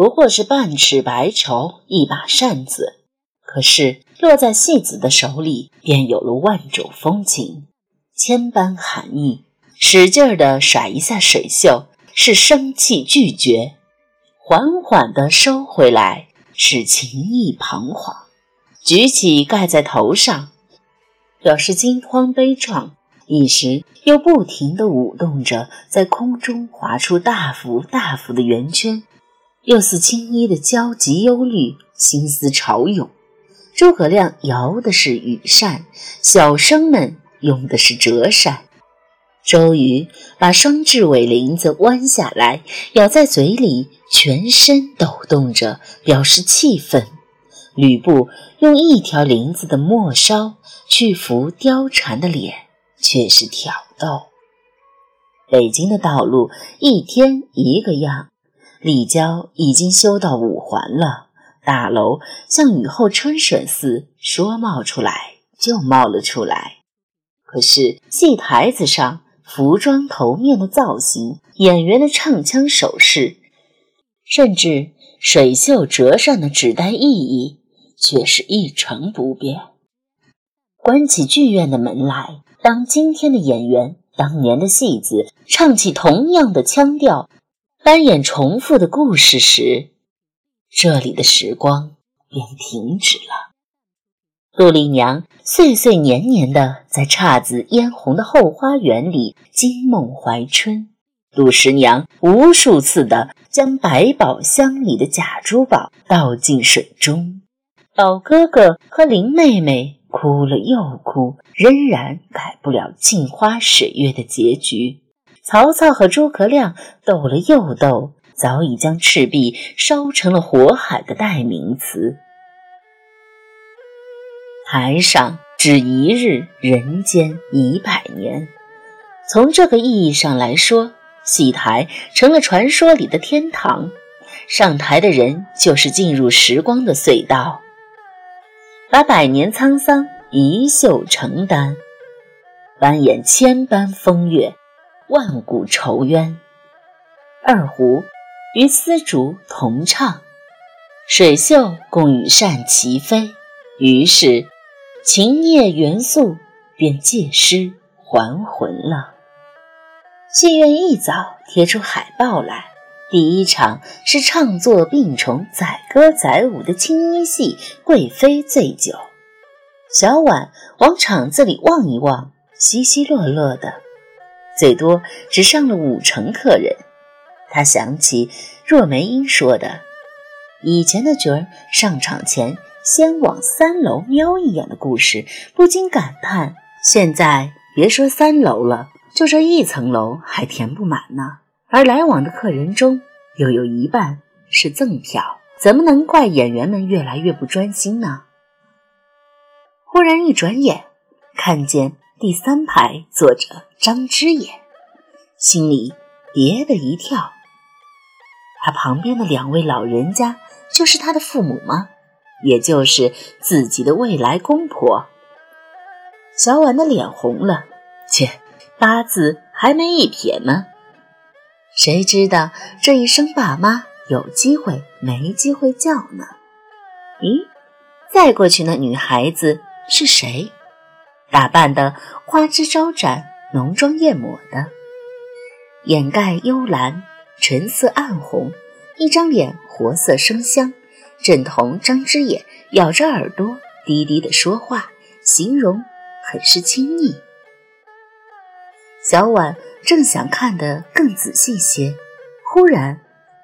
不过是半尺白绸，一把扇子。可是落在戏子的手里，便有了万种风情，千般含义。使劲儿地甩一下水袖，是生气拒绝；缓缓地收回来，是情意彷徨。举起盖在头上，表示惊慌悲怆；一时又不停地舞动着，在空中划出大幅大幅的圆圈，又似青衣的焦急忧虑，心思潮涌。诸葛亮摇的是羽扇，小生们用的是折扇。周瑜把双雉尾翎子弯下来，咬在嘴里，全身抖动着，表示气愤。吕布用一条翎子的末梢去拂貂蝉的脸，却是挑逗。北京的道路一天一个样，立交已经修到五环了，大楼像雨后春笋似，说冒出来就冒了出来。可是戏台子上。服装、头面的造型，演员的唱腔、手势，甚至水袖折扇的指代意义，却是一成不变。关起剧院的门来，当今天的演员、当年的戏子唱起同样的腔调，翻演重复的故事时，这里的时光便停止了。杜丽娘岁岁年年的在姹紫嫣红的后花园里惊梦怀春，杜十娘无数次的将百宝箱里的假珠宝倒进水中，宝哥哥和林妹妹哭了又哭，仍然改不了镜花水月的结局。曹操和诸葛亮斗了又斗，早已将赤壁烧成了火海的代名词。台上只一日，人间一百年。从这个意义上来说，戏台成了传说里的天堂，上台的人就是进入时光的隧道，把百年沧桑一袖承担，扮演千般风月，万古愁冤。二胡与丝竹同唱，水袖共羽扇齐飞，于是。情孽元素便借尸还魂了。戏院一早贴出海报来，第一场是唱作并重、载歌载舞的青衣戏《贵妃醉酒》。小婉往场子里望一望，稀稀落落的，最多只上了五成客人。他想起若梅英说的，以前的角儿上场前。先往三楼瞄一眼的故事，不禁感叹：现在别说三楼了，就这一层楼还填不满呢。而来往的客人中，又有一半是赠票，怎么能怪演员们越来越不专心呢？忽然一转眼，看见第三排坐着张之野，心里别的一跳。他旁边的两位老人家，就是他的父母吗？也就是自己的未来公婆，小婉的脸红了，切，八字还没一撇呢。谁知道这一声爸妈有机会没机会叫呢？咦，再过去那女孩子是谁？打扮的花枝招展、浓妆艳抹的，眼盖幽蓝，唇色暗红，一张脸活色生香。正同张之眼咬着耳朵低低的说话，形容很是亲昵。小婉正想看得更仔细些，忽然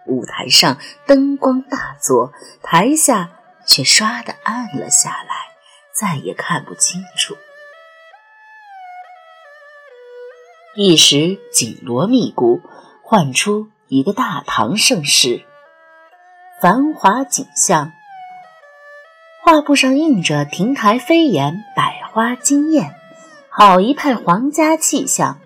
舞台上灯光大作，台下却唰的暗了下来，再也看不清楚。一时紧锣密鼓，唤出一个大唐盛世。繁华景象，画布上印着亭台飞檐、百花惊艳，好一派皇家气象。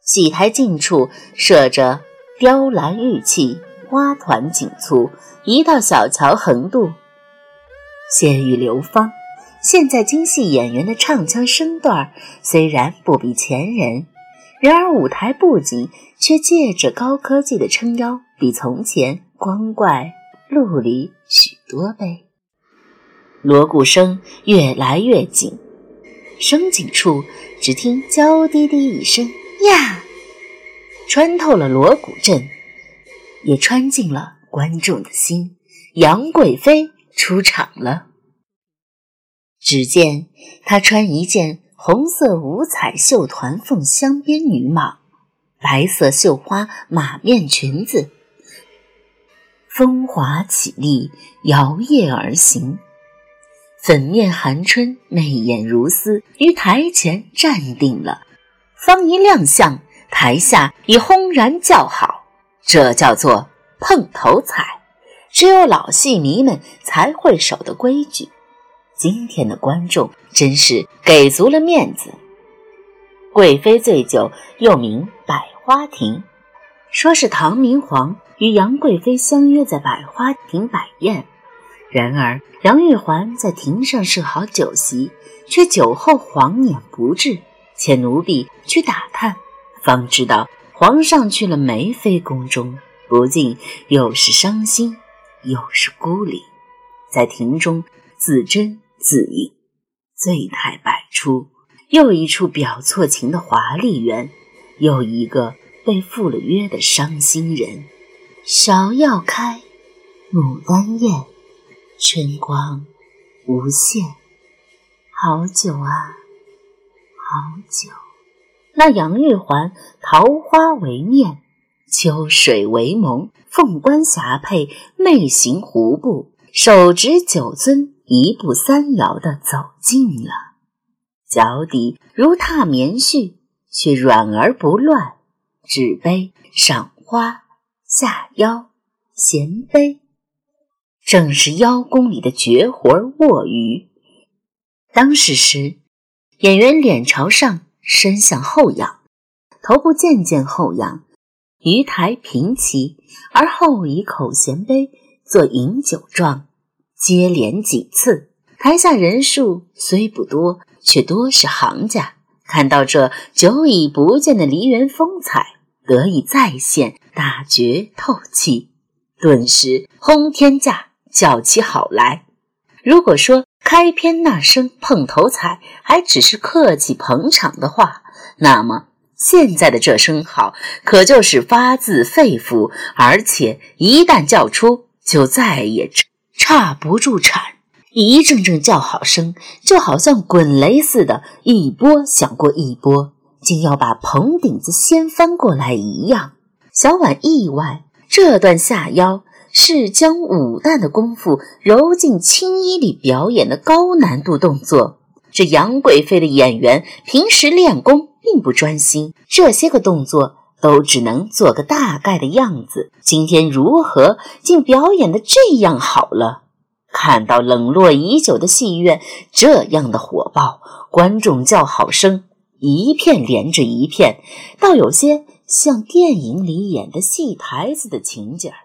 戏台近处设着雕栏玉砌、花团锦簇，一道小桥横渡，仙玉流芳。现在京戏演员的唱腔身段虽然不比前人，然而舞台布景却借着高科技的撑腰，比从前。光怪陆离许多倍。锣鼓声越来越紧，声紧处，只听娇滴滴一声“呀”，穿透了锣鼓阵，也穿进了观众的心。杨贵妃出场了。只见她穿一件红色五彩绣团凤镶边女蟒，白色绣花马面裙子，风华绮丽，摇曳而行。粉面含春，媚眼如丝，于台前站定了。方一亮相，台下已轰然叫好。这叫做碰头彩，只有老戏迷们才会守的规矩。今天的观众真是给足了面子。贵妃醉酒，又名百花亭，说是唐明皇与杨贵妃相约在百花亭摆宴。然而杨玉环在亭上设好酒席，却酒后黄撵不至，且奴婢去打探，方知道皇上去了梅妃宫中，不禁又是伤心又是孤立，在亭中自斟。自饮，醉态百出，又一处表错情的华丽园，又一个被赴了约的伤心人。芍药开，牡丹艳，春光无限。好久啊，好久。那杨玉环，桃花为面，秋水为眸，凤冠霞帔，媚行胡步，手执酒樽。一步三摇地走近了，脚底如踏棉絮，却软而不乱。指杯赏花，下腰衔杯，正是邀功里的绝活卧鱼。当时时，演员脸朝上，身向后仰，头部渐渐后仰，鱼台平齐，而后以口衔杯做饮酒状。接连几次，台下人数虽不多，却多是行家。看到这久已不见的梨园风采，得以再现，大觉透气，顿时轰天价叫起好来。如果说开篇那声碰头彩还只是客气捧场的话，那么现在的这声好，可就是发自肺腑，而且一旦叫出，就再也。刹不住铲，一阵阵叫好声，就好像滚雷似的，一波响过一波，竟要把棚顶子掀翻过来一样。小婉意外，这段下腰是将武旦的功夫揉进青衣里表演的高难度动作。这杨贵妃的演员平时练功并不专心，这些个动作都只能做个大概的样子。今天如何竟表演的这样好了？看到冷落已久的戏院这样的火爆，观众叫好声一片连着一片，倒有些像电影里演的戏台子的情景儿。